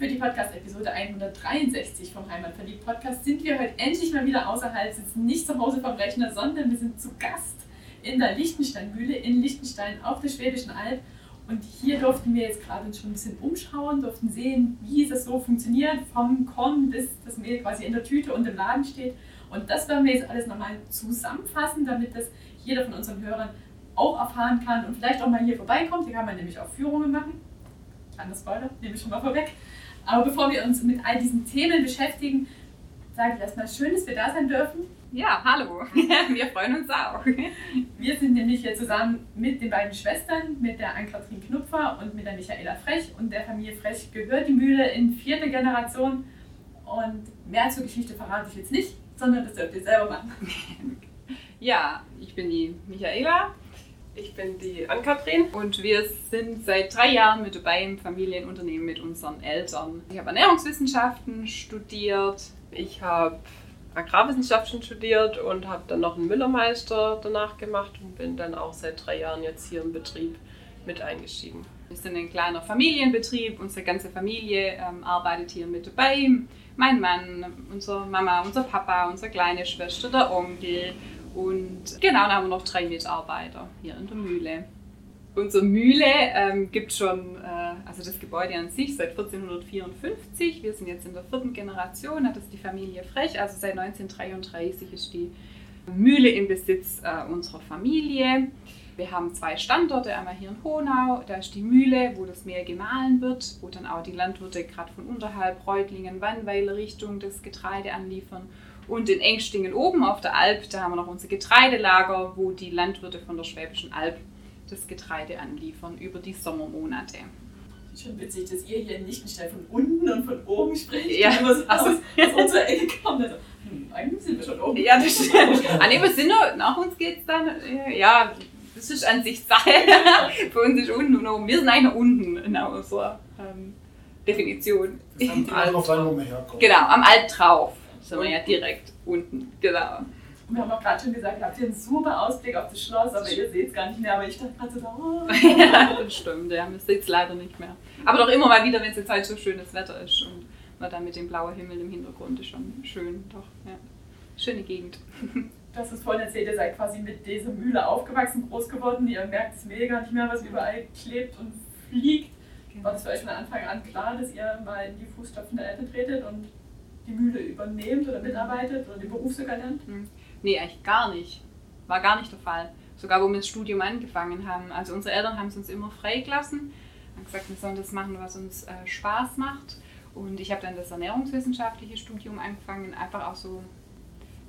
Für die Podcast-Episode 163 vom Heimatverliebt Podcast sind wir heute endlich mal wieder außerhalb, sitzen nicht zu Hause vom Rechner, sondern wir sind zu Gast in der Lichtensteinmühle in Lichtenstein auf der Schwäbischen Alb und hier durften wir jetzt gerade schon ein bisschen umschauen, durften sehen, wie das so funktioniert, vom Korn bis das Mehl quasi in der Tüte und im Laden steht. Und das werden wir jetzt alles nochmal zusammenfassen, damit das jeder von unseren Hörern auch erfahren kann und vielleicht auch mal hier vorbeikommt. Hier kann man nämlich auch Führungen machen. Kleiner Spoiler, nehme ich schon mal vorweg. Aber bevor wir uns mit all diesen Themen beschäftigen, sage ich erstmal schön, dass wir da sein dürfen. Ja, hallo. Wir freuen uns auch. Wir sind nämlich hier zusammen mit den beiden Schwestern, mit der Ann-Kathrin Knupfer und mit der Michaela Frech. Und der Familie Frech gehört die Mühle in vierte Generation. Und mehr zur Geschichte verrate ich jetzt nicht, sondern das dürft ihr selber machen. Ja, ich bin die Michaela. Ich bin die Ann-Kathrin. Und wir sind seit drei Jahren mit dabei im Familienunternehmen mit unseren Eltern. Ich habe Ernährungswissenschaften studiert. Ich habe Agrarwissenschaften studiert und habe dann noch einen Müllermeister danach gemacht und bin dann auch seit drei Jahren jetzt hier im Betrieb mit eingestiegen. Wir sind ein kleiner Familienbetrieb, unsere ganze Familie ähm, arbeitet hier mit dabei. Mein Mann, unsere Mama, unser Papa, unsere kleine Schwester, der Onkel und genau, dann haben wir noch drei Mitarbeiter hier in der Mühle. Unsere Mühle ähm, gibt schon, äh, also das Gebäude an sich seit 1454. Wir sind jetzt in der vierten Generation, das ist die Familie Frech. Also seit 1933 ist die Mühle im Besitz äh, unserer Familie. Wir haben zwei Standorte, einmal hier in Honau, da ist die Mühle, wo das Mehl gemahlen wird, wo dann auch die Landwirte gerade von unterhalb Reutlingen, Wannweiler Richtung das Getreide anliefern. Und in Engstingen oben auf der Alp, da haben wir noch unser Getreidelager, wo die Landwirte von der Schwäbischen Alb das Getreide anliefern über die Sommermonate. Schon witzig, dass ihr hier in Lichtenstein von unten und von oben sprecht. Ja. Immer so aus, aus unserer Ecke kommt. Also, hm, eigentlich sind wir schon oben. Ja, das stimmt. Ah, nee, wir sind noch, nach uns geht es dann, äh, ja, das ist an sich Sache. Für uns ist unten und oben. Wir sind eigentlich nach unten in unserer ähm, Definition. Das drauf an, wo man herkommt. Genau, am Alp drauf sind wir ja direkt unten. Genau. Und wir haben auch gerade schon gesagt, habt ihr einen super Ausblick auf das Schloss, aber ihr seht es gar nicht mehr. Aber ich dachte gerade so, oh. ja, das stimmt, ja, man sieht es leider nicht mehr. Aber doch immer mal wieder, wenn es jetzt halt so schönes Wetter ist und man dann mit dem blauen Himmel im Hintergrund ist schon schön, doch, ja. Schöne Gegend. Hast es vorhin erzählt, ihr seid quasi mit dieser Mühle aufgewachsen, groß geworden. Ihr merkt es mega nicht mehr, was überall klebt und fliegt. War das für euch von Anfang an klar, dass ihr mal in die Fußstapfen der Eltern tretet und die Mühle übernehmt oder mitarbeitet oder den Beruf sogar lernt? Hm. Nee, eigentlich gar nicht. War gar nicht der Fall. Sogar wo wir das Studium angefangen haben. Also unsere Eltern haben es uns immer freigelassen. Haben gesagt, wir sollen das machen, was uns äh, Spaß macht. Und ich habe dann das ernährungswissenschaftliche Studium angefangen, einfach auch so,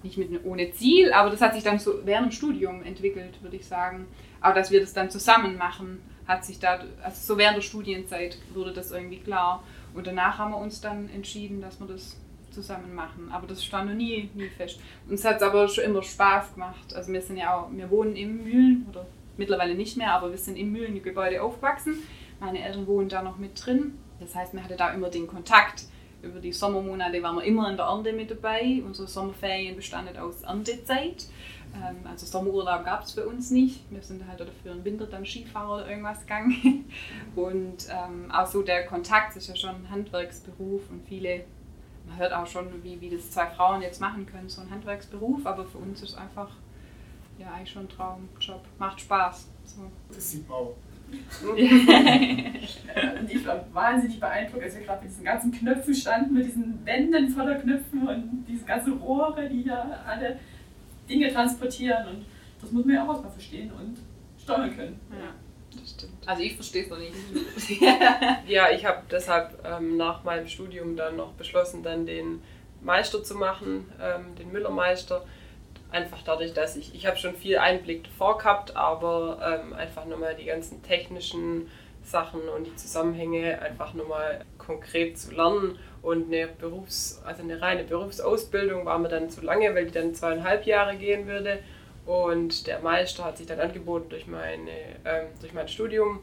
nicht mit ohne Ziel, aber das hat sich dann so während dem Studium entwickelt, würde ich sagen. Aber dass wir das dann zusammen machen, hat sich da, also so während der Studienzeit wurde das irgendwie klar. Und danach haben wir uns dann entschieden, dass wir das zusammen machen. Aber das stand noch nie, nie fest. Uns hat es aber schon immer Spaß gemacht. Also wir sind ja auch, wir wohnen im Mühlen, oder mittlerweile nicht mehr, aber wir sind im Mühlengebäude aufgewachsen. Meine Eltern wohnen da noch mit drin. Das heißt, man hatte da immer den Kontakt. Über die Sommermonate waren wir immer in der Ernte mit dabei. Unsere Sommerferien bestanden aus Erntezeit. Ähm, also Sommerurlaub gab es für uns nicht. Wir sind halt dafür im Winter dann Skifahren oder irgendwas gegangen. Und ähm, auch so der Kontakt ist ja schon ein Handwerksberuf und viele man hört auch schon, wie, wie das zwei Frauen jetzt machen können, so ein Handwerksberuf, aber für uns ist es einfach ja eigentlich schon ein Traumjob. Macht Spaß. So. Das sieht man auch. und ich war wahnsinnig beeindruckt, als wir gerade mit diesen ganzen Knöpfen standen, mit diesen Wänden voller Knöpfen und diese ganzen Rohre, die ja alle Dinge transportieren. Und das muss man ja auch erstmal verstehen und steuern können. Ja. Das stimmt. Also ich verstehe es noch nicht. ja, ich habe deshalb ähm, nach meinem Studium dann noch beschlossen, dann den Meister zu machen, ähm, den Müllermeister. Einfach dadurch, dass ich, ich habe schon viel Einblick davor gehabt, aber ähm, einfach nochmal die ganzen technischen Sachen und die Zusammenhänge einfach nochmal konkret zu lernen. Und eine Berufs-, also eine reine Berufsausbildung war mir dann zu lange, weil die dann zweieinhalb Jahre gehen würde. Und der Meister hat sich dann angeboten durch, meine, ähm, durch mein Studium.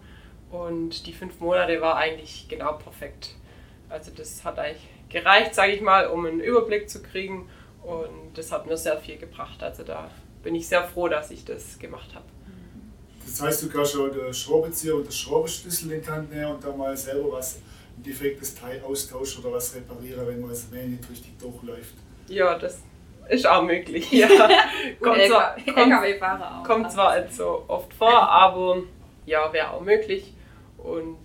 Und die fünf Monate war eigentlich genau perfekt. Also das hat eigentlich gereicht, sage ich mal, um einen Überblick zu kriegen. Und das hat mir sehr viel gebracht. Also da bin ich sehr froh, dass ich das gemacht habe. Das heißt, du kannst schon den Schraubenzieher und den Schraubenschlüssel in die Hand nehmen und dann mal selber was ein defektes Teil austauschen oder was reparieren, wenn man das Mail nicht richtig durchläuft. Ja, das ist auch möglich. Ja. kommt zwar, kommt, kommt zwar nicht so oft vor, aber ja, wäre auch möglich. Und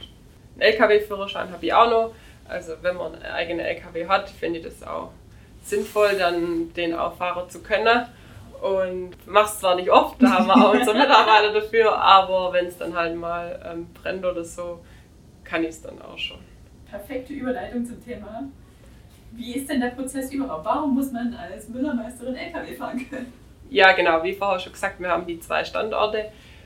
einen LKW-Führerschein habe ich auch noch. Also wenn man einen eigenen LKW hat, finde ich das auch sinnvoll, dann den auch fahren zu können. Und mach's zwar nicht oft, da haben wir auch unsere Mitarbeiter dafür, aber wenn es dann halt mal ähm, brennt oder so, kann ich es dann auch schon. Perfekte Überleitung zum Thema. Wie ist denn der Prozess überhaupt? Warum muss man als Müllermeisterin LKW fahren können? Ja, genau, wie vorher schon gesagt, wir haben die zwei Standorte.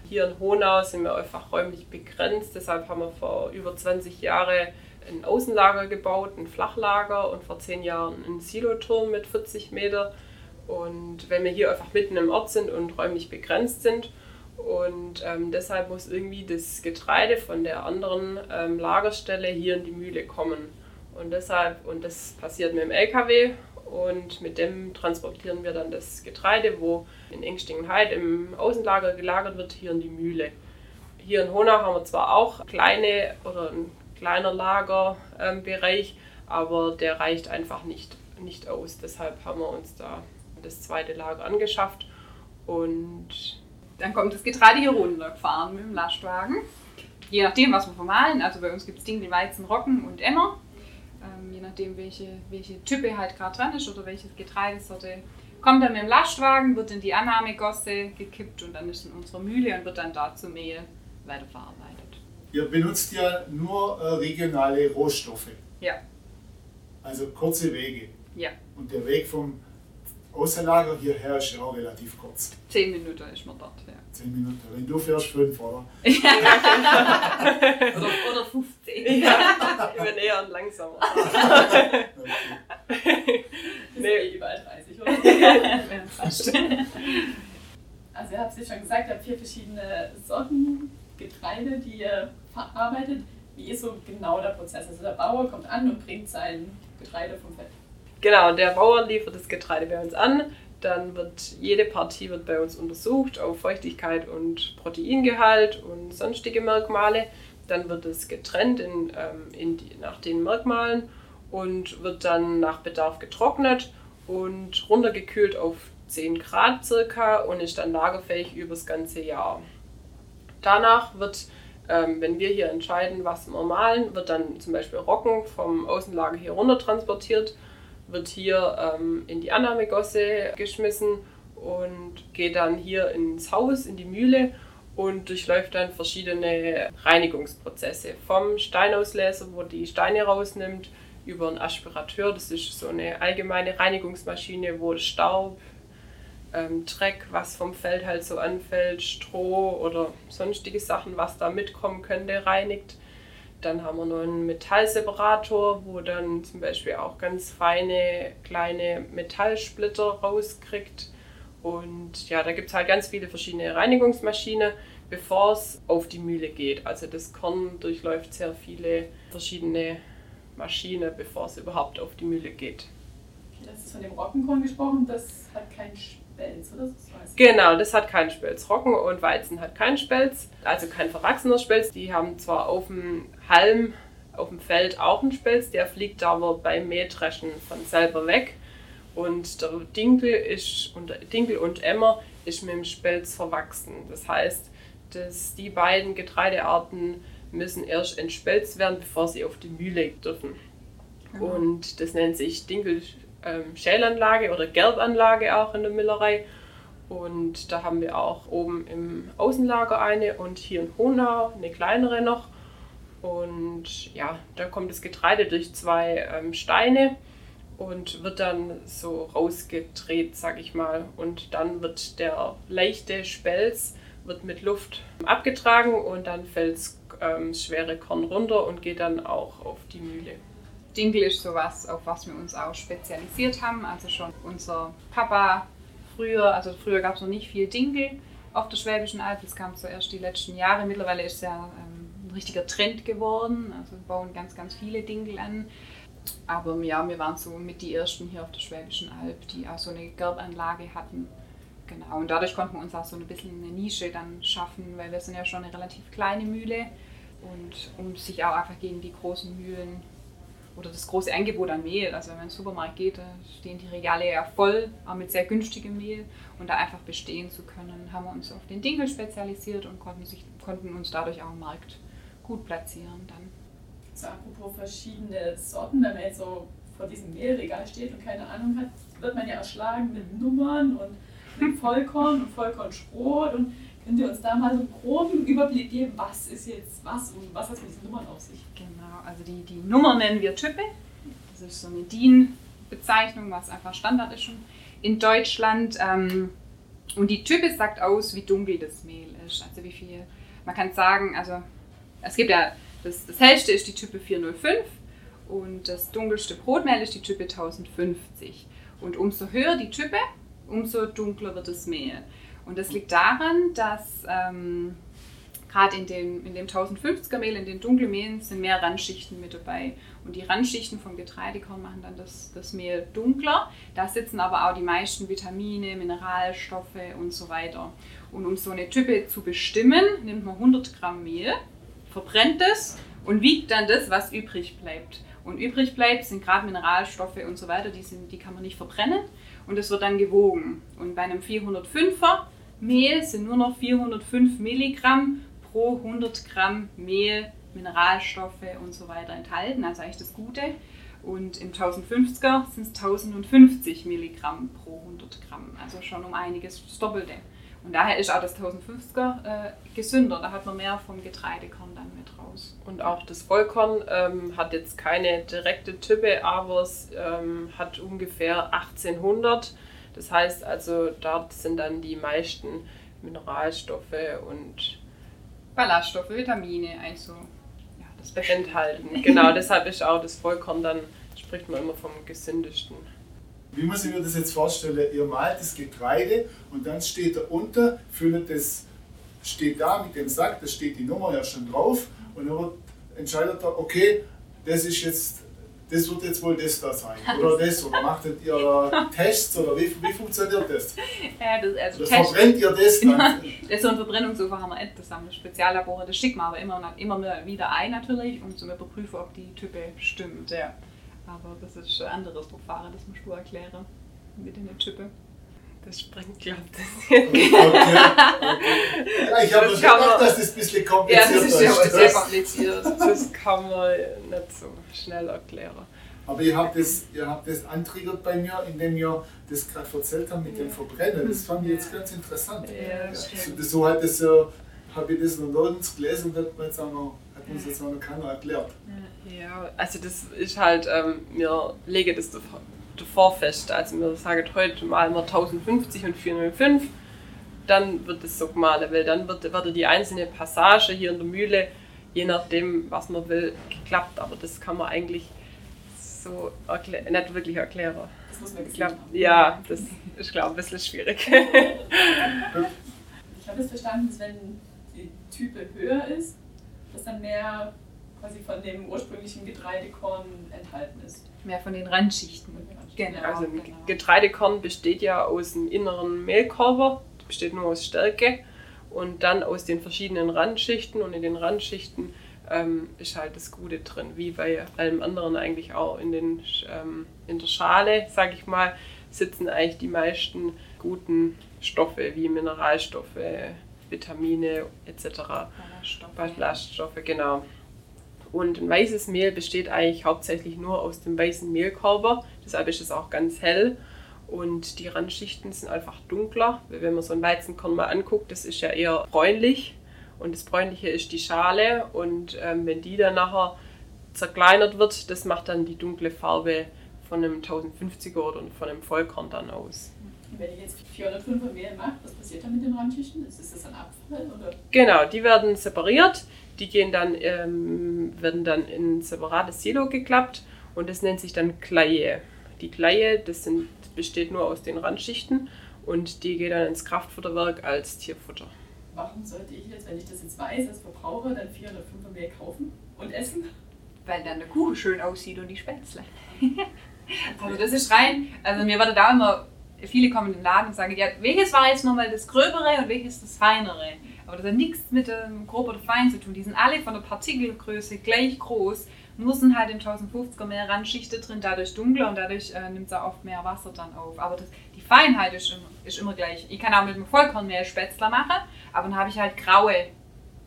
Hier in Honau sind wir einfach räumlich begrenzt, deshalb haben wir vor über 20 Jahren ein Außenlager gebaut, ein Flachlager und vor zehn Jahren einen Siloturm mit 40 Meter. Und wenn wir hier einfach mitten im Ort sind und räumlich begrenzt sind und ähm, deshalb muss irgendwie das Getreide von der anderen ähm, Lagerstelle hier in die Mühle kommen. Und deshalb, und das passiert mit dem LKW und mit dem transportieren wir dann das Getreide, wo in Engstingenheit im Außenlager gelagert wird, hier in die Mühle. Hier in Honau haben wir zwar auch kleine oder ein kleiner Lagerbereich, aber der reicht einfach nicht, nicht aus. Deshalb haben wir uns da das zweite Lager angeschafft und dann kommt das Getreide hier runtergefahren mit dem Lastwagen. Je nachdem, was wir vermahlen. Also bei uns gibt es Dinkel, Weizen, Roggen und Emmer. Ähm, je nachdem, welche, welche Type halt gerade dran ist oder welche Getreidesorte. Kommt dann mit dem Lastwagen, wird in die Annahmegosse gekippt und dann ist in unserer Mühle und wird dann da zu Mehl weiterverarbeitet. Ihr benutzt ja nur äh, regionale Rohstoffe. Ja. Also kurze Wege. Ja. Und der Weg vom Außenlager hierher ist ja auch relativ kurz. Zehn Minuten ist man dort, ja. Zehn Minuten. Wenn du fährst, fünf, oder? oder, oder 15. Ja, ich bin eher ein langsamer. okay. nee. überall 30, oder? also ihr habt es ja schon gesagt, ihr habt vier verschiedene Sorten Getreide, die ihr verarbeitet. Wie ist so genau der Prozess? Also der Bauer kommt an und bringt sein Getreide vom Feld. Genau, der Bauer liefert das Getreide bei uns an. Dann wird jede Partie wird bei uns untersucht auf Feuchtigkeit und Proteingehalt und sonstige Merkmale. Dann wird es getrennt in, ähm, in die, nach den Merkmalen und wird dann nach Bedarf getrocknet und runtergekühlt auf 10 Grad circa und ist dann lagerfähig über das ganze Jahr. Danach wird, ähm, wenn wir hier entscheiden, was wir malen, wird dann zum Beispiel Roggen vom Außenlager hier runter transportiert wird hier ähm, in die Annahmegosse geschmissen und geht dann hier ins Haus, in die Mühle und durchläuft dann verschiedene Reinigungsprozesse. Vom Steinausleser, wo die Steine rausnimmt, über einen Aspirateur, das ist so eine allgemeine Reinigungsmaschine, wo Staub, ähm, Dreck, was vom Feld halt so anfällt, Stroh oder sonstige Sachen, was da mitkommen könnte, reinigt. Dann haben wir noch einen Metallseparator, wo dann zum Beispiel auch ganz feine kleine Metallsplitter rauskriegt. Und ja, da gibt es halt ganz viele verschiedene Reinigungsmaschinen, bevor es auf die Mühle geht. Also das Korn durchläuft sehr viele verschiedene Maschinen, bevor es überhaupt auf die Mühle geht. Du hast von dem Roggenkorn gesprochen, das hat keinen Spelz, oder? Das genau, das hat keinen Spelz. Roggen und Weizen hat keinen Spelz, also kein verwachsener Spelz. Die haben zwar auf dem Halm, auf dem Feld auch einen Spelz, der fliegt aber beim Mähdreschen von selber weg. Und der Dinkel, ist, und Dinkel und Emmer ist mit dem Spelz verwachsen. Das heißt, dass die beiden Getreidearten müssen erst entspelzt werden, bevor sie auf die Mühle dürfen. Mhm. Und das nennt sich Dinkel ähm, Schälanlage oder Gerbanlage auch in der Millerei. Und da haben wir auch oben im Außenlager eine und hier in Honau eine kleinere noch. Und ja, da kommt das Getreide durch zwei ähm, Steine und wird dann so rausgedreht, sag ich mal. Und dann wird der leichte Spelz wird mit Luft abgetragen und dann fällt ähm, das schwere Korn runter und geht dann auch auf die Mühle. Dinkel ist sowas, auf was wir uns auch spezialisiert haben. Also schon unser Papa früher, also früher gab es noch nicht viel Dinkel auf der Schwäbischen Alb. Das kam zuerst die letzten Jahre. Mittlerweile ist ja ähm, ein richtiger Trend geworden. Also bauen ganz, ganz viele Dinkel an. Aber ja, wir waren so mit die ersten hier auf der Schwäbischen Alb, die auch so eine Gerbanlage hatten. Genau, und dadurch konnten wir uns auch so ein bisschen eine Nische dann schaffen, weil wir sind ja schon eine relativ kleine Mühle und um sich auch einfach gegen die großen Mühlen oder das große Angebot an Mehl, also wenn man in den Supermarkt geht, da stehen die Regale ja voll, auch mit sehr günstigem Mehl. Und da einfach bestehen zu können, haben wir uns auf den Dinkel spezialisiert und konnten, sich, konnten uns dadurch auch im Markt gut platzieren dann. So apropos verschiedene Sorten, wenn man jetzt so vor diesem Mehlregal steht und keine Ahnung hat, wird man ja erschlagen mit Nummern und mit Vollkorn und Vollkornsbrot und könnt ihr uns da mal so einen groben Überblick geben, was ist jetzt was und was hat mit diesen Nummern auf sich? Genau, also die, die Nummer nennen wir Type. Das ist so eine DIN-Bezeichnung, was einfach Standard ist schon in Deutschland. Ähm, und die Type sagt aus, wie dunkel das Mehl ist. Also wie viel, man kann sagen, also es gibt ja, das, das hellste ist die Type 405 und das dunkelste Brotmehl ist die Type 1050. Und umso höher die Type, umso dunkler wird das Mehl. Und das liegt daran, dass ähm, gerade in dem, in dem 1050er Mehl, in den dunklen Mehlen, sind mehr Randschichten mit dabei. Und die Randschichten vom Getreidekorn machen dann das, das Mehl dunkler. Da sitzen aber auch die meisten Vitamine, Mineralstoffe und so weiter. Und um so eine Type zu bestimmen, nimmt man 100 Gramm Mehl, verbrennt es und wiegt dann das, was übrig bleibt. Und übrig bleibt sind gerade Mineralstoffe und so weiter, die, sind, die kann man nicht verbrennen und es wird dann gewogen. Und bei einem 405er Mehl sind nur noch 405 Milligramm pro 100 Gramm Mehl, Mineralstoffe und so weiter enthalten, also eigentlich das Gute. Und im 1050er sind es 1050 Milligramm pro 100 Gramm, also schon um einiges das Doppelte. Und daher ist auch das 1050er äh, gesünder, da hat man mehr vom Getreidekorn dann mit raus. Und auch das Vollkorn ähm, hat jetzt keine direkte Type, aber es ähm, hat ungefähr 1800. Das heißt also, dort sind dann die meisten Mineralstoffe und Ballaststoffe, Vitamine, also ja, das Beste. enthalten. Genau, deshalb ist auch das Vollkorn dann, spricht man immer vom gesündesten. Wie muss ich mir das jetzt vorstellen? Ihr malt das Getreide und dann steht da unter, füllt das, steht da mit dem Sack, da steht die Nummer ja schon drauf und dann wird entscheidet er, okay, das ist jetzt, das wird jetzt wohl das da sein oder das oder macht ihr Tests oder wie, wie funktioniert das? Ja, das, also Oder Test- verbrennt ihr das dann? Das ist so ein Verbrennungsofen haben wir nicht, das haben wir Speziallabore, das schicken wir aber immer, immer wieder ein natürlich, um zu überprüfen, ob die Type stimmt. Ja. Aber das ist ein anderes Verfahren, das musst du erklären mit den Typen. Das sprengt, glaube ich, Okay, okay. Ja, ich habe Das schon gedacht, dass das ein bisschen Ja, kompliziert das ist ja ist. sehr kompliziert. das kann man nicht so schnell erklären. Aber ihr habt das, ihr habt das antriggert bei mir, indem ihr das gerade erzählt habt mit dem Verbrennen. Das fand ich jetzt ganz interessant. Ja, das So, stimmt. das, so hat das ja, habe ich das noch nirgends gelesen und hat mir jetzt auch noch, hat das jetzt auch noch keiner erklärt. Ja, also das ist halt, ähm, wir legen das davor davor fest. Also wir sagen heute malen wir 1050 und 405, dann wird es so gemahlen, weil dann wird, wird die einzelne Passage hier in der Mühle, je nachdem, was man will, geklappt. Aber das kann man eigentlich so nicht wirklich erklären. Das muss man Ich gesehen glaub, haben. ja, das ist, glaube ich, ein bisschen schwierig. Ich habe es verstanden, dass wenn die Type höher ist, dass dann mehr quasi von dem ursprünglichen Getreidekorn enthalten ist. Mehr von den Randschichten. Genau. Also ein genau. Getreidekorn besteht ja aus dem inneren Mehlkörper, besteht nur aus Stärke und dann aus den verschiedenen Randschichten und in den Randschichten ähm, ist halt das Gute drin, wie bei allem anderen eigentlich auch in, den, ähm, in der Schale, sag ich mal, sitzen eigentlich die meisten guten Stoffe wie Mineralstoffe, Vitamine etc. Ballaststoffe. Ballaststoffe, genau. Und ein weißes Mehl besteht eigentlich hauptsächlich nur aus dem weißen Mehlkörper, deshalb ist es auch ganz hell. Und die Randschichten sind einfach dunkler. Wenn man so ein Weizenkorn mal anguckt, das ist ja eher bräunlich. Und das Bräunliche ist die Schale. Und ähm, wenn die dann nachher zerkleinert wird, das macht dann die dunkle Farbe von einem 1050er oder von einem Vollkorn dann aus. Wenn ihr jetzt 405er Mehl macht, was passiert dann mit den Randschichten? Ist, ist das dann Abfall? Oder? Genau, die werden separiert. Die gehen dann, ähm, werden dann in ein separates Silo geklappt und das nennt sich dann Kleie. Die Kleie, das sind, besteht nur aus den Randschichten und die geht dann ins Kraftfutterwerk als Tierfutter. Warum sollte ich jetzt, wenn ich das jetzt weiß, als Verbraucher, dann 4 oder 5 Mehl kaufen und essen? Weil dann der Kuchen schön aussieht und die Spätzle. also das ist rein, also mir wurde da immer, viele kommen in den Laden und sagen, ja, welches war jetzt nochmal das Gröbere und welches das Feinere? Aber das hat nichts mit dem Grob oder Fein zu tun. Die sind alle von der Partikelgröße gleich groß. Nur sind halt in 1050er mehr Randschichten drin, dadurch dunkler und dadurch äh, nimmt es auch oft mehr Wasser dann auf. Aber das, die Feinheit ist immer, ist immer gleich. Ich kann auch mit dem Vollkornmehl Spätzle machen, aber dann habe ich halt graue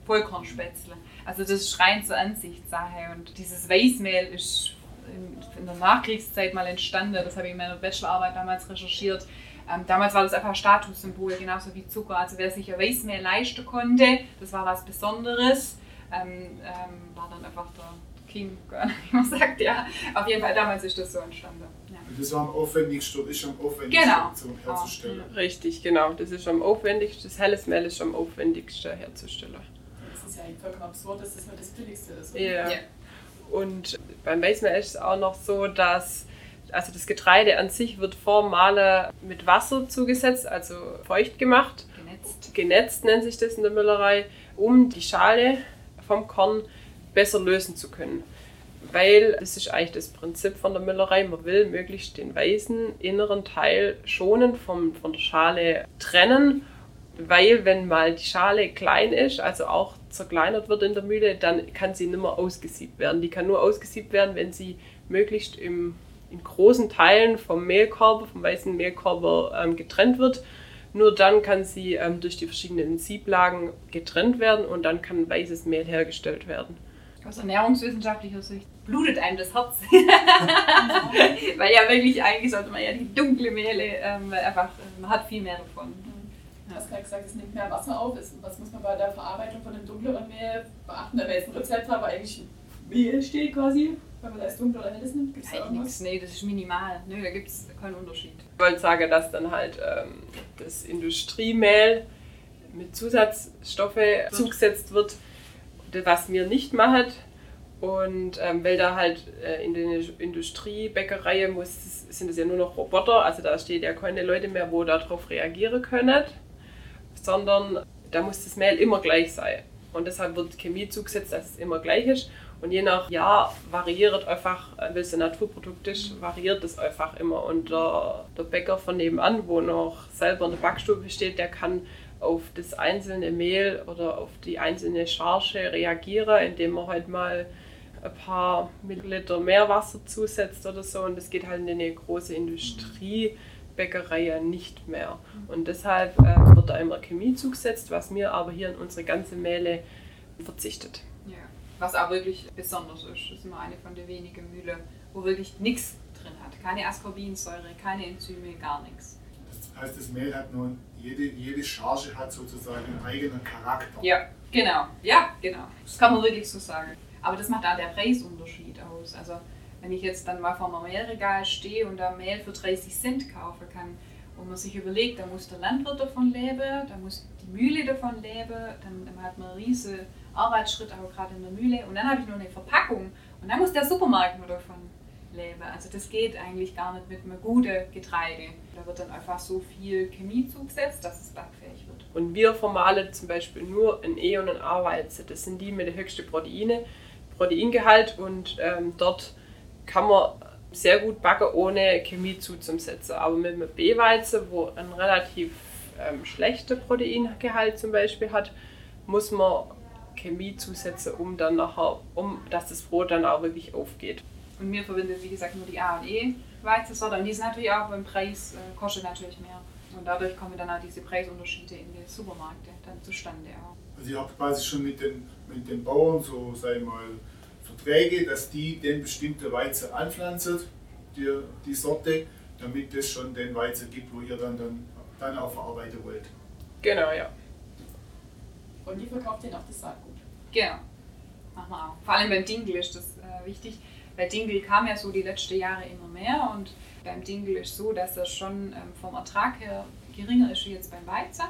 Vollkornspätzle. Also das ist rein zur Ansichtssache. Und dieses Weißmehl ist in, in der Nachkriegszeit mal entstanden. Das habe ich in meiner Bachelorarbeit damals recherchiert. Ähm, damals war das einfach ein Statussymbol, genauso wie Zucker. Also wer sich ein Weißmehl leisten konnte, das war was Besonderes, ähm, ähm, war dann einfach der King, wie man sagt. Ja, auf jeden Fall damals ist das so entstanden. Ja. Das war am aufwendigsten, ist am aufwendigsten Genau. zum herzustellen. Richtig, genau. Das ist am aufwendigsten. Das helles Mehl ist am aufwendigsten herzustellen. Das ist ja vollkommen absurd, dass das nur das Billigste ist. Ja. Und beim Weißmehl ist es auch noch so, dass also das Getreide an sich wird vor Male mit Wasser zugesetzt, also feucht gemacht. Genetzt. Genetzt nennt sich das in der Müllerei, um die Schale vom Korn besser lösen zu können. Weil das ist eigentlich das Prinzip von der Müllerei, man will möglichst den weißen inneren Teil schonen, vom, von der Schale trennen, weil wenn mal die Schale klein ist, also auch zerkleinert wird in der Mühle, dann kann sie nicht mehr ausgesiebt werden. Die kann nur ausgesiebt werden, wenn sie möglichst im, in großen Teilen vom Mehlkörper, vom weißen Mehlkörper ähm, getrennt wird. Nur dann kann sie ähm, durch die verschiedenen Sieblagen getrennt werden und dann kann weißes Mehl hergestellt werden. Aus ernährungswissenschaftlicher Sicht blutet einem das Herz. weil ja wirklich eigentlich sollte man ja die dunkle Mehle, ähm, weil einfach, äh, man hat viel mehr davon. Du hast gerade gesagt, es nimmt mehr Wasser auf. Was muss man bei der Verarbeitung von dem dunkleren Mehl beachten? Da wäre jetzt ein Rezept, aber eigentlich Mehl steht quasi, wenn man da als dunkel oder helles nimmt. Gibt es da nichts, nee, das ist minimal. Nö, da gibt es keinen Unterschied. Ich wollte sagen, dass dann halt ähm, das Industriemehl mit Zusatzstoffe zugesetzt wird, was wir nicht machen. Und ähm, weil da halt äh, in der Industriebäckerei muss, sind es ja nur noch Roboter, also da steht ja keine Leute mehr, wo darauf reagieren können, sondern da muss das Mehl immer gleich sein. Und deshalb wird Chemie zugesetzt, dass es immer gleich ist. Und je nach Jahr variiert einfach, weil es ein Naturprodukt ist, variiert es einfach immer. Und der, der Bäcker von nebenan, wo noch selber in der Backstube steht, der kann auf das einzelne Mehl oder auf die einzelne Charge reagieren, indem er halt mal ein paar Milliliter mehr Wasser zusetzt oder so. Und das geht halt in eine große Industriebäckerei nicht mehr. Und deshalb äh, wird da immer Chemie zugesetzt, was mir aber hier in unsere ganze Mehle verzichtet. Was auch wirklich besonders ist. Das ist immer eine von den wenigen Mühlen, wo wirklich nichts drin hat. Keine Ascorbinsäure, keine Enzyme, gar nichts. Das heißt, das Mehl hat nun, jede, jede Charge hat sozusagen einen eigenen Charakter. Ja, genau. Ja, genau. Das kann man wirklich so sagen. Aber das macht auch der Preisunterschied aus. Also wenn ich jetzt dann mal vor einem Mehlregal stehe und da Mehl für 30 Cent kaufen kann und man sich überlegt, da muss der Landwirt davon leben, da muss die Mühle davon leben, dann, hat man riesen Arbeitsschritt auch gerade in der Mühle und dann habe ich nur eine Verpackung und dann muss der Supermarkt nur davon leben. Also das geht eigentlich gar nicht mit einem guten Getreide. Da wird dann einfach so viel Chemie zugesetzt, dass es backfähig wird. Und wir vermahlen zum Beispiel nur ein E- und ein A-Weizen. Das sind die mit der höchsten Proteine, Proteingehalt und ähm, dort kann man sehr gut backen, ohne Chemie zuzusetzen. Aber mit einem B-Weizen, wo ein relativ ähm, schlechter Proteingehalt zum Beispiel hat, muss man Chemie zusetzen, um dann nachher, um dass das Brot dann auch wirklich aufgeht. Und wir verwenden, wie gesagt, nur die A und E Weizensorte. Und die sind natürlich auch beim Preis, äh, kostet natürlich mehr. Und dadurch kommen dann auch diese Preisunterschiede in den Supermärkte dann zustande auch. Also ihr habt quasi schon mit den, mit den Bauern so, sag ich mal, Verträge, dass die den bestimmten Weizen anpflanzen, die, die Sorte, damit es schon den Weizen gibt, wo ihr dann, dann, dann auch verarbeiten wollt. Genau, ja. Und die verkauft den auf das Saatgut. Genau. Machen wir auch. Vor allem beim Dinkel ist das äh, wichtig. Weil Dinkel kam ja so die letzten Jahre immer mehr und beim Dinkel ist so, dass das schon ähm, vom Ertrag her geringer ist wie jetzt beim Weizen.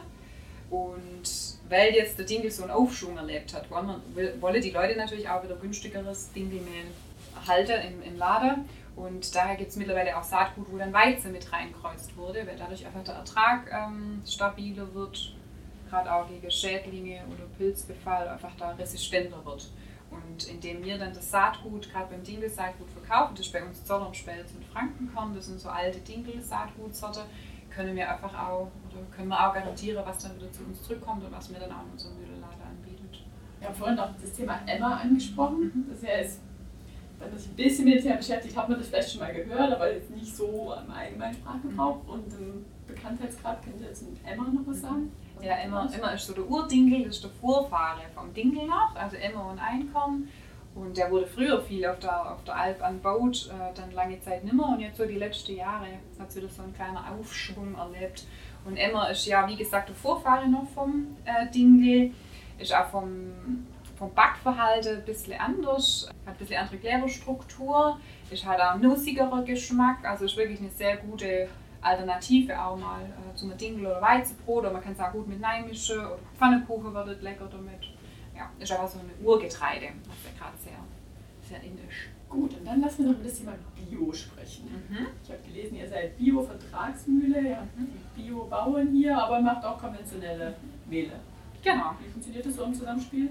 Und weil jetzt der Dinkel so einen Aufschwung erlebt hat, wollen, wir, will, wollen die Leute natürlich auch wieder günstigeres Dinkelmehl erhalten im, im Laden. Und daher gibt es mittlerweile auch Saatgut, wo dann Weizen mit reinkreuzt wurde, weil dadurch einfach der Ertrag ähm, stabiler wird, gerade auch gegen Schädlinge oder Pilzbefall einfach da resistenter wird. Und indem wir dann das Saatgut, gerade beim Dinkelsaatgut verkaufen, das ist bei uns Zollern, Spelz und Frankenkorn, das sind so alte Dinkel-Saatgutsorte, können wir einfach auch, oder können wir auch garantieren, was dann wieder zu uns zurückkommt und was wir dann auch in unserem Mühlenlader anbietet. Wir haben vorhin auch das Thema Emma angesprochen. Das ist ja jetzt, wenn man sich ein bisschen mit dem Thema beschäftigt, hat man das vielleicht schon mal gehört, aber jetzt nicht so im allgemeinen Sprachgebrauch. Und im Bekanntheitsgrad könnt ihr jetzt mit Emma noch was sagen? Ja, Emma, Emma ist so der Urdinkel, das ist der Vorfahre vom Dinkel noch, also Emma und Einkorn. Und der wurde früher viel auf der, auf der Alp anbaut, äh, dann lange Zeit nimmer und jetzt so die letzten Jahre hat es wieder so ein kleiner Aufschwung erlebt. Und Emma ist ja, wie gesagt, der Vorfahre noch vom äh, Dinkel, ist auch vom, vom Backverhalten ein bisschen anders, hat ein bisschen andere Kleberstruktur, ist halt auch nussigerer Geschmack, also ist wirklich eine sehr gute Alternative auch mal äh, zum Dinkel oder Weizenbrot oder man kann es auch gut mit mischen oder Pfannekuchen wird lecker damit. Ja, ist aber so ein Urgetreide, was ja gerade sehr, sehr indisch. Gut, und dann lassen wir noch ein bisschen mal Bio sprechen. Mhm. Ich habe gelesen, ihr seid Bio-Vertragsmühle, ihr habt Bio-Bauern hier, aber macht auch konventionelle Mehle. Genau. Wie funktioniert das so im Zusammenspiel?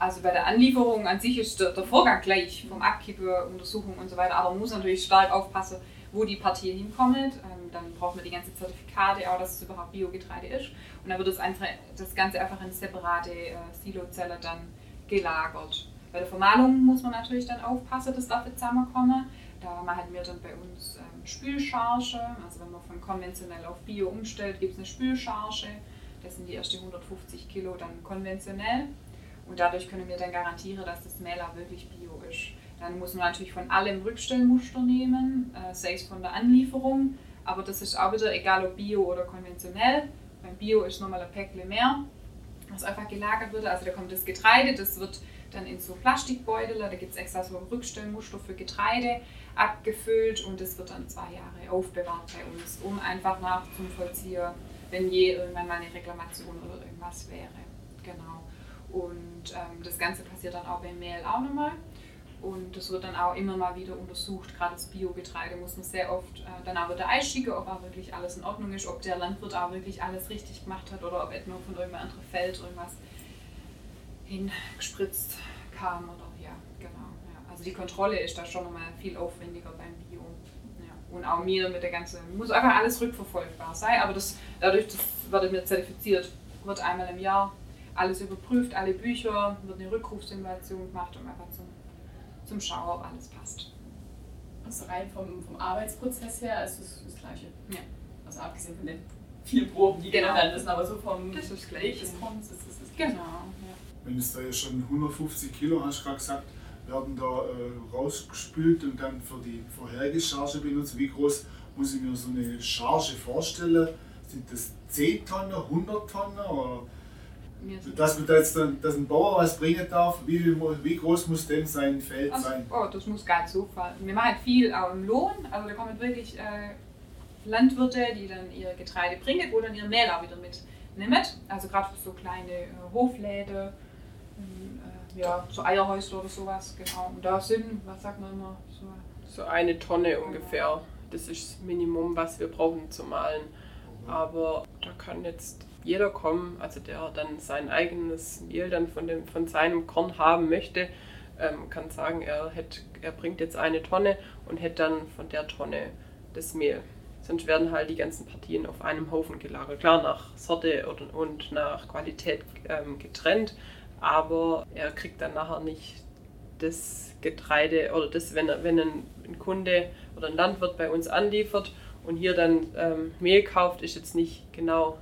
Also bei der Anlieferung an sich ist der, der Vorgang gleich, vom Abkippe, Untersuchung und so weiter, aber man muss natürlich stark aufpassen, wo die Partie hinkommt. Dann braucht man die ganze Zertifikate, auch dass es überhaupt Biogetreide ist. Und dann wird das, einfach, das Ganze einfach in separate äh, Silozelle dann gelagert. Bei der Vermahlung muss man natürlich dann aufpassen, dass dafür zusammenkommen. Da machen wir dann bei uns ähm, Spülcharge. Also wenn man von konventionell auf Bio umstellt, gibt es eine Spülcharge. Das sind die ersten 150 Kilo dann konventionell. Und dadurch können wir dann garantieren, dass das Mehl auch wirklich Bio ist. Dann muss man natürlich von allem Rückstellmuster nehmen, äh, sei es von der Anlieferung, aber das ist auch wieder egal ob Bio oder konventionell. Beim Bio ist nochmal ein Päckchen mehr, was einfach gelagert wird. Also da kommt das Getreide, das wird dann in so Plastikbeutel, da gibt es extra so ein Rückstellmuster für Getreide abgefüllt und das wird dann zwei Jahre aufbewahrt bei uns, um einfach nachzuvollziehen, wenn je irgendwann mal eine Reklamation oder irgendwas wäre. Genau. Und ähm, das Ganze passiert dann auch beim Mehl auch nochmal. Und das wird dann auch immer mal wieder untersucht. Gerade das Biogetreide muss man sehr oft äh, dann auch wieder einschicken, ob auch wirklich alles in Ordnung ist, ob der Landwirt auch wirklich alles richtig gemacht hat oder ob etwa von irgendeinem anderen Feld irgendwas hingespritzt kam oder ja, genau. Ja. Also die Kontrolle ist da schon nochmal viel aufwendiger beim Bio. Ja. Und auch mir mit der ganzen, muss einfach alles rückverfolgbar sein, aber das, dadurch das wird mir zertifiziert, wird einmal im Jahr alles überprüft, alle Bücher, wird eine Rückrufsimulation gemacht, um einfach zum zum Schauen, ob alles passt. Also rein vom, vom Arbeitsprozess her ist es das Gleiche. Ja. Also abgesehen von den vielen Proben, die Genau. genau. müssen, aber so vom Das ist das Weg Gleiche. des Ponds ist es das Gleiche. Genau. Ja. Wenn es da ja schon 150 Kilo, hast du gerade gesagt, werden da äh, rausgespült und dann für die vorherige Charge benutzt. Wie groß muss ich mir so eine Charge vorstellen? Sind das 10 Tonnen, 100 Tonnen? Oder Sind dass, man da jetzt dann, dass ein Bauer was bringen darf, wie, wie groß muss denn sein Feld Also, sein? oh, das muss gar nicht so fallen. Wir machen halt viel auch im Lohn. Also da kommen wirklich äh, Landwirte, die dann ihr Getreide bringen, wo dann ihr Mehl auch wieder mitnehmen. Also gerade für so kleine äh, Hofläden, ähm, äh, ja, so Eierhäusler oder sowas, genau. Und da sind, was sagt man immer, so So eine Tonne ungefähr. Das ist das Minimum, was wir brauchen zu malen. Aber da kann jetzt jeder kommen, also der dann sein eigenes Mehl dann von, dem, von seinem Korn haben möchte, ähm, kann sagen, er, hätt, er bringt jetzt eine Tonne und hätte dann von der Tonne das Mehl. Sonst werden halt die ganzen Partien auf einem Haufen gelagert. Klar, nach Sorte oder, und nach Qualität ähm, getrennt, aber er kriegt dann nachher nicht das Getreide oder das, wenn, wenn ein, ein Kunde oder ein Landwirt bei uns anliefert und hier dann ähm, Mehl kauft, ist jetzt nicht genau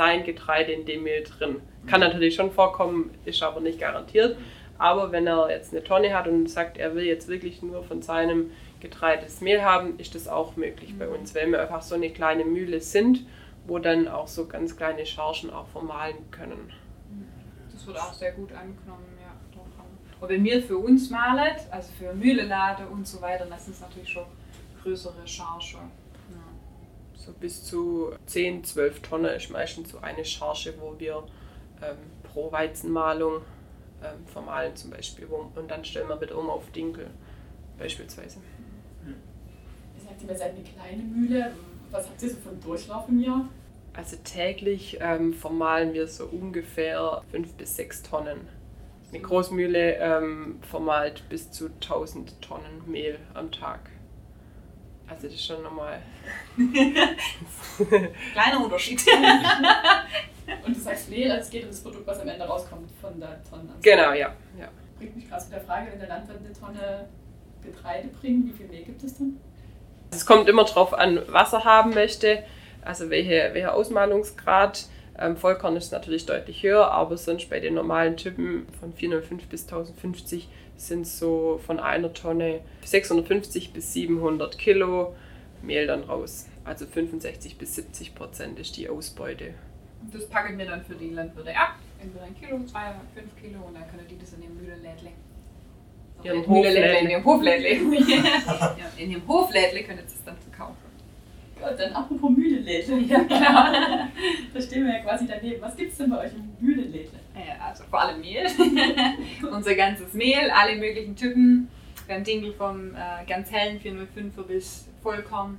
sein Getreide in dem Mehl drin. Kann natürlich schon vorkommen, ist aber nicht garantiert. Aber wenn er jetzt eine Tonne hat und sagt, er will jetzt wirklich nur von seinem Getreide das Mehl haben, ist das auch möglich bei uns, weil wir einfach so eine kleine Mühle sind, wo dann auch so ganz kleine Chargen auch vermahlen können. Das wird auch sehr gut angenommen, ja. Und wenn wir für uns malen, also für Mühlelade und so weiter, dann sind es natürlich schon größere Charge. So bis zu 10, 12 Tonnen ist meistens so eine Charge, wo wir ähm, pro Weizenmalung ähm, vermahlen zum Beispiel. Und dann stellen wir wieder um auf Dinkel beispielsweise. sagte, ihr seid eine kleine Mühle. Was habt ihr so für einen Durchlauf im Jahr? Also täglich ähm, vermahlen wir so ungefähr 5 bis 6 Tonnen. Eine Großmühle ähm, vermahlt bis zu 1000 Tonnen Mehl am Tag. Also das ist schon nochmal. Kleiner Unterschied. Und du sagst Mehl, also es geht um das Produkt, was am Ende rauskommt von der Tonne. Genau, ja. ja. Bringt mich gerade zu der Frage, wenn der Landwirt eine Tonne Getreide bringt, wie viel Mehl gibt es dann? Es kommt immer darauf an, was er haben möchte, also welche, welcher Ausmalungsgrad. Ähm, Vollkorn ist natürlich deutlich höher, aber sonst bei den normalen Typen von 405 bis 1050 sind so von einer Tonne 650 bis 700 Kilo Mehl dann raus. Also 65 bis 70 Prozent ist die Ausbeute. Das packen wir dann für die Landwirte ab. Entweder ein Kilo, zwei, fünf Kilo und dann können die das in dem Mühlenlädle. Mühlenlädle, in Hoflädle. dem Hoflädle. in dem Hoflädle können sie es dann verkaufen. Gut, dann apropos Mühlenlädle. Ja, klar. Da stehen wir ja quasi daneben. Was gibt es denn bei euch im Mühlenlädle? Äh, Also vor allem Mehl. Unser ganzes Mehl, alle möglichen Typen. Wir haben Dinkel vom äh, ganz hellen 405er bis Vollkorn,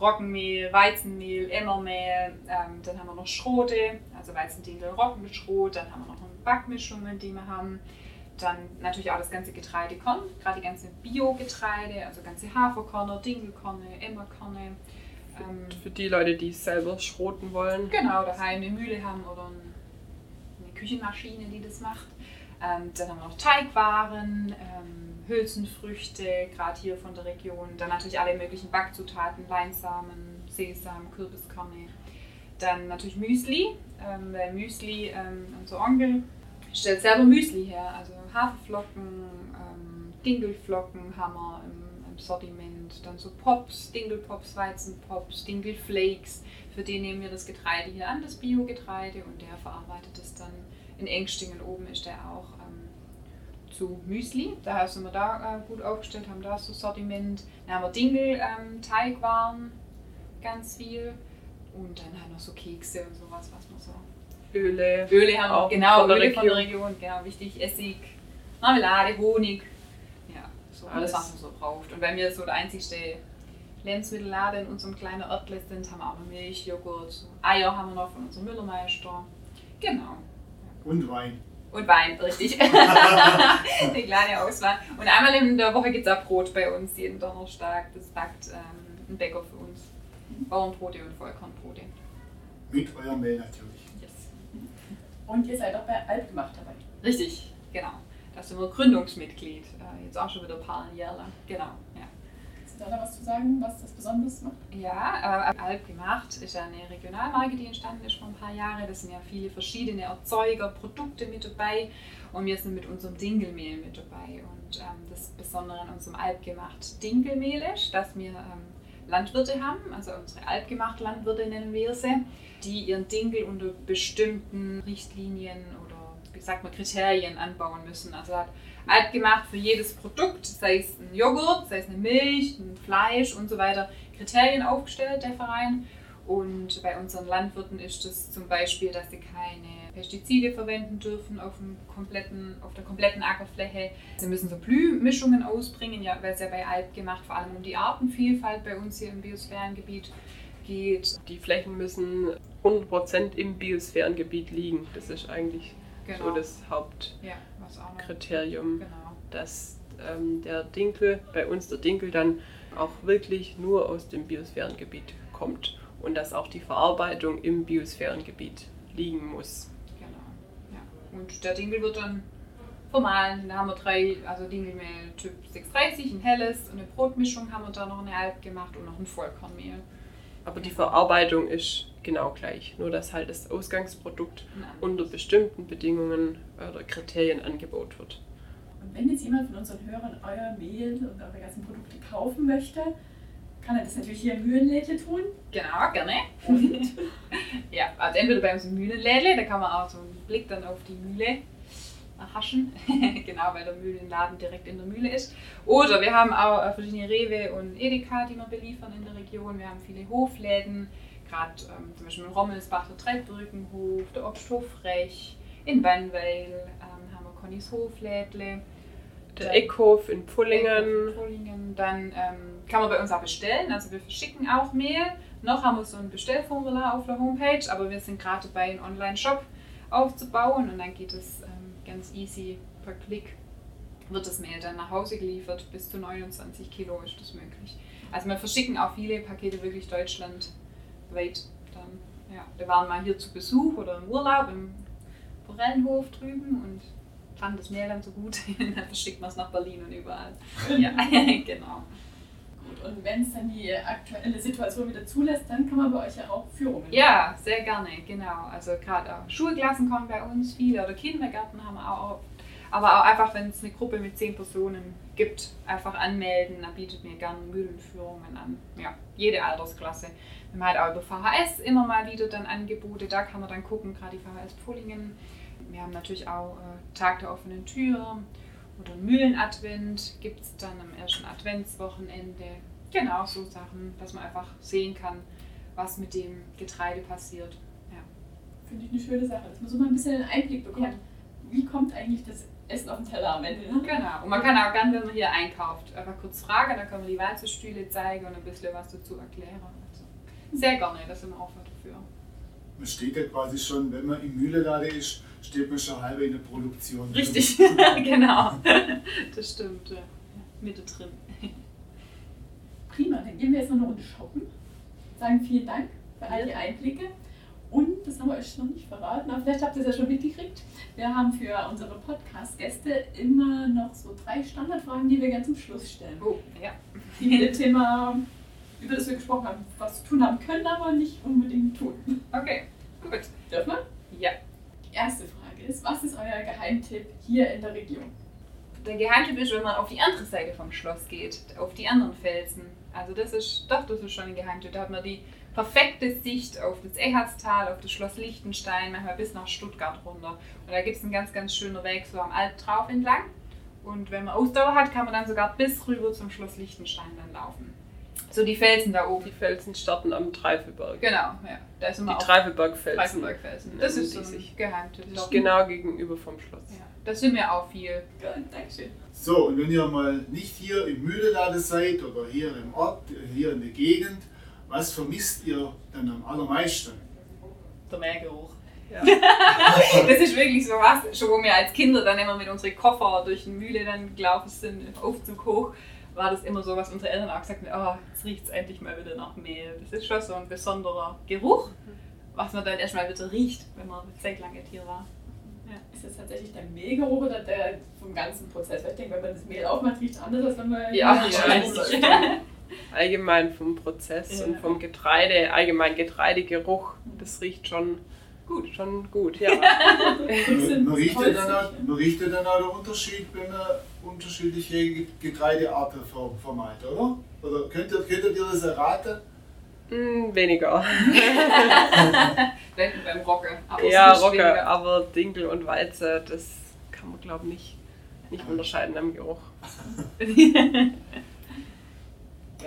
Roggenmehl, Weizenmehl, Emmermehl. Ähm, dann haben wir noch Schrote, also Weizendinkel, Roggenschrot. Dann haben wir noch Backmischungen, die wir haben. Dann natürlich auch das ganze Getreidekorn, gerade die ganze Bio-Getreide, also ganze Haferkörner, Dinkelkorne, Emmerkorne. Ähm, Für die Leute, die es selber schroten wollen. Genau, daheim eine Mühle haben oder ein- eine Küchenmaschine, die das macht. Ähm, dann haben wir noch Teigwaren, ähm, Hülsenfrüchte, gerade hier von der Region. Dann natürlich alle möglichen Backzutaten, Leinsamen, Sesam, Kürbiskerne. Dann natürlich Müsli, ähm, weil Müsli, ähm, unser Onkel stellt selber Müsli her. Also Haferflocken, ähm, Dinkelflocken haben wir im Sortiment. Dann so Pops, Dinkelpops, Weizenpops, Dinkelflakes. Für den nehmen wir das Getreide hier an, das Biogetreide, und der verarbeitet es dann in Engstingen oben ist der auch ähm, zu Müsli. Daher sind wir da äh, gut aufgestellt, haben da so Sortiment. Dann haben wir Dinkel, ähm, Teigwaren, ganz viel. Und dann haben wir so Kekse und sowas, was man so. Öle. Öle haben wir, Auch genau, von der Öle von der Region, genau, wichtig. Essig, Marmelade, Honig. So alles, Alles. was man so braucht. Und wenn wir so der einzigste Lebensmittelladen in unserem kleinen Örtle sind, haben wir auch noch Milch, Joghurt, Eier haben wir noch von unserem Müllermeister. Genau. Und Wein. Und Wein, richtig. Eine kleine Auswahl. Und einmal in der Woche gibt es auch Brot bei uns, jeden Donnerstag. Das backt ähm, ein Bäcker für uns. Bauernbrote und Vollkornbrote. Mit eurem Mehl natürlich. Yes. Und ihr seid auch bei Altgemacht dabei. Richtig, genau. Da sind wir Gründungsmitglied. Äh, jetzt auch schon wieder ein paar Jahre lang. Genau, ja. Kannst du da was zu sagen, was das Besonderes macht? Ja, äh, Alp gemacht ist eine Regionalmarke, die entstanden ist vor ein paar Jahren. Da sind ja viele verschiedene Erzeuger, Produkte mit dabei und wir sind mit unserem Dinkelmehl mit dabei. Und ähm, das Besondere an unserem Alpgemacht Dinkelmehl ist, dass wir ähm, Landwirte haben, also unsere Alpgemacht Landwirte nennen wir sie, die ihren Dinkel unter bestimmten Richtlinien wie sagt man Kriterien anbauen müssen. Also hat Altgemacht für jedes Produkt, sei es ein Joghurt, sei es eine Milch, ein Fleisch und so weiter, Kriterien aufgestellt, der Verein. Und bei unseren Landwirten ist es zum Beispiel, dass sie keine Pestizide verwenden dürfen auf, dem kompletten, auf der kompletten Ackerfläche. Sie müssen so Blühmischungen ausbringen, ja, weil es ja bei Alp gemacht vor allem um die Artenvielfalt bei uns hier im Biosphärengebiet geht. Die Flächen müssen 100% im Biosphärengebiet liegen. Das ist eigentlich so das ja. Hauptkriterium, Genau. dass ähm, der Dinkel, bei uns der Dinkel dann auch wirklich nur aus dem Biosphärengebiet kommt und dass auch die Verarbeitung im Biosphärengebiet liegen muss. Genau. Ja. Und der Dinkel wird dann vermahlen. Da haben wir drei, also Dinkelmehl Typ 630, ein helles und eine Brotmischung haben wir da noch eine Alp gemacht und noch ein Vollkornmehl. Aber die Verarbeitung ist genau gleich, nur dass halt das Ausgangsprodukt unter bestimmten Bedingungen oder Kriterien angeboten wird. Und wenn jetzt jemand von unseren Hörern euer Mehl und eure ganzen Produkte kaufen möchte, kann er das natürlich hier im Mühlenlädle tun. Genau, gerne. ja, also entweder bei uns im Mühlenlädle, da kann man auch so einen Blick dann auf die Mühle erhaschen. genau, weil der Mühlenladen direkt in der Mühle ist. Oder wir haben auch äh, verschiedene Rewe und Edeka, die wir beliefern in der Region. Wir haben viele Hofläden, gerade ähm, zum Beispiel in Rommelsbach der Dreibrückenhof, der Obsthof Frech. In Wannweil ähm, haben wir Connys Hoflädle. Der Eckhof in Pullingen, in Pullingen. Dann ähm, kann man bei uns auch bestellen. Also wir verschicken auch Mehl. Noch haben wir so ein Bestellformular auf der Homepage, aber wir sind gerade dabei, einen Online-Shop aufzubauen und dann geht es ähm, ganz easy per Klick wird das Mehl dann nach Hause geliefert. Bis zu 29 Kilo ist das möglich. Also wir verschicken auch viele Pakete wirklich deutschlandweit. Dann, ja, wir waren mal hier zu Besuch oder im Urlaub im Forellenhof drüben und fanden das Mehl dann so gut, dann verschickt man es nach Berlin und überall. ja, genau. Gut, und wenn es dann die aktuelle Situation wieder zulässt, dann kann man bei euch ja auch Führungen Ja, sehr gerne, genau. Also gerade auch Schulklassen kommen bei uns viele oder Kindergärten haben wir auch. Aber auch einfach, wenn es eine Gruppe mit zehn Personen gibt, einfach anmelden. Da bietet mir gerne Mühlenführungen an. Ja, jede Altersklasse. Wir haben halt auch über VHS immer mal wieder dann Angebote. Da kann man dann gucken, gerade die VHS Pullingen. Wir haben natürlich auch äh, Tag der offenen Tür oder Mühlenadvent gibt es dann am ersten Adventswochenende. Genau, so Sachen, dass man einfach sehen kann, was mit dem Getreide passiert. Ja. Finde ich eine schöne Sache, dass man so mal ein bisschen einen Einblick bekommt. Ja. Wie kommt eigentlich das Essen auf den Teller am Ende? Ne? Genau. Und man kann auch gerne, wenn man hier einkauft, einfach kurz fragen, dann können wir die Walzestühle zeigen und ein bisschen was dazu erklären. Also sehr gerne, das sind wir auch dafür. Man steht ja quasi schon, wenn man im Mühleladen ist, steht man schon halb in der Produktion. Richtig, genau. Das stimmt. Ja. Mitte drin. Prima, dann gehen wir jetzt noch eine Runde shoppen. Sagen vielen Dank für all die Einblicke. Und, das haben wir euch noch nicht verraten, aber vielleicht habt ihr es ja schon mitgekriegt. Wir haben für unsere Podcast-Gäste immer noch so drei Standardfragen, die wir ganz zum Schluss stellen. Oh, ja. Die mit dem Thema, über das wir gesprochen haben, was zu tun haben können, aber nicht unbedingt tun. Okay, gut. Dürfen wir? Erste Frage ist, was ist euer Geheimtipp hier in der Region? Der Geheimtipp ist, wenn man auf die andere Seite vom Schloss geht, auf die anderen Felsen. Also das ist, doch, das ist schon ein Geheimtipp. Da hat man die perfekte Sicht auf das Echatztal, auf das Schloss Liechtenstein, manchmal bis nach Stuttgart runter. Und da gibt es einen ganz, ganz schönen Weg so am Albtrauf entlang. Und wenn man Ausdauer hat, kann man dann sogar bis rüber zum Schloss Liechtenstein dann laufen. So die Felsen da Die oben. Felsen starten am Treifelberg. Genau, ja. Da ist Die immer auch Treifelbergfelsen. Greifenberg-Felsen. Das ist so die ein sich- Geheimtipp. Das Doch. ist genau gegenüber vom Schloss. Ja. Das sind mir auch viel. Gut, Dankeschön. So, und wenn ihr mal nicht hier im Mühleladen seid oder hier im Ort, hier in der Gegend, was vermisst ihr dann am allermeisten? Der Meergeruch. Ja. Das ist wirklich so was, schon wo wir als Kinder dann immer mit unseren Koffer durch die Mühle dann gelaufen sind, im Aufzug hoch, war das immer so, was unsere Eltern auch gesagt haben, oh, jetzt riecht es endlich mal wieder nach Mehl. Das ist schon so ein besonderer Geruch, was man dann erstmal wieder riecht, wenn man eine Zeit lang jetzt hier war. Ist das tatsächlich der Mehlgeruch oder der vom ganzen Prozess? Weil ich denke, wenn man das Mehl aufmacht, riecht es anders, als wenn man Ja, rumläuft. Allgemein vom Prozess Ja. und vom Getreide, allgemein Getreidegeruch, das riecht schon gut. Schon gut, ja. Holz- dann dann auch den Unterschied, wenn man unterschiedliche Getreidearten ver- vermalt, oder? Oder könnt ihr, könntet ihr das erraten? Hm, weniger. Vielleicht beim Rocke. Ja, Rocke, weniger. aber Dinkel und Walze, das kann man glaube ich nicht, nicht unterscheiden am Geruch.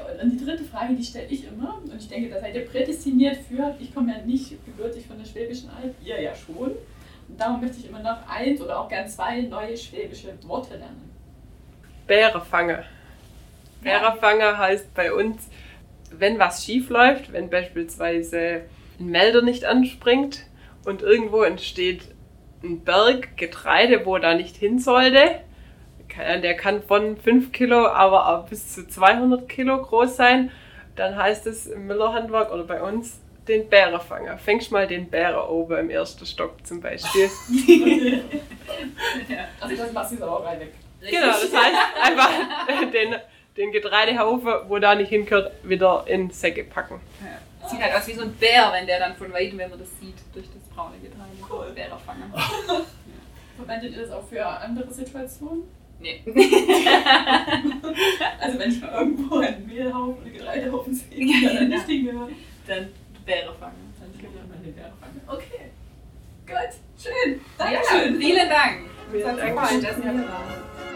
Ja, und die dritte Frage, die stelle ich immer. Und ich denke, da seid ihr prädestiniert für. Ich komme ja nicht gebürtig von der Schwäbischen Alb, ihr ja schon. Und darum möchte ich immer noch eins oder auch gern zwei neue schwäbische Worte lernen. Bärefange. Bärefange heißt bei uns, wenn was schief läuft, wenn beispielsweise ein Melder nicht anspringt und irgendwo entsteht ein Berg Getreide, wo da nicht hin sollte, der kann von 5 Kilo, aber auch bis zu 200 Kilo groß sein, dann heißt es im Müllerhandwerk oder bei uns den Bärefanger. Fängst mal den Bären oben im ersten Stock zum Beispiel. Also das machst du jetzt aber auch rein weg. Genau, das heißt einfach den, den Getreidehaufen, wo da nicht hingehört, wieder in Säcke packen. Ja. Sieht halt aus wie so ein Bär, wenn der dann von weitem, wenn man das sieht, durch das braune Getreide. Cool. Bärerfange. Verwendet ihr das auch für andere Situationen? Nee. Also wenn ich mal irgendwo einen Mehlhaufen oder Getreidehaufen sehe, Ja, dann nicht hingehört, Dann Bärerfange. dann kann man meine Bären fangen. Okay. Gut, schön. Ja, Dankeschön. vielen Dank. Vielen Uns hat's Dank. gefallen, dass ihr wart.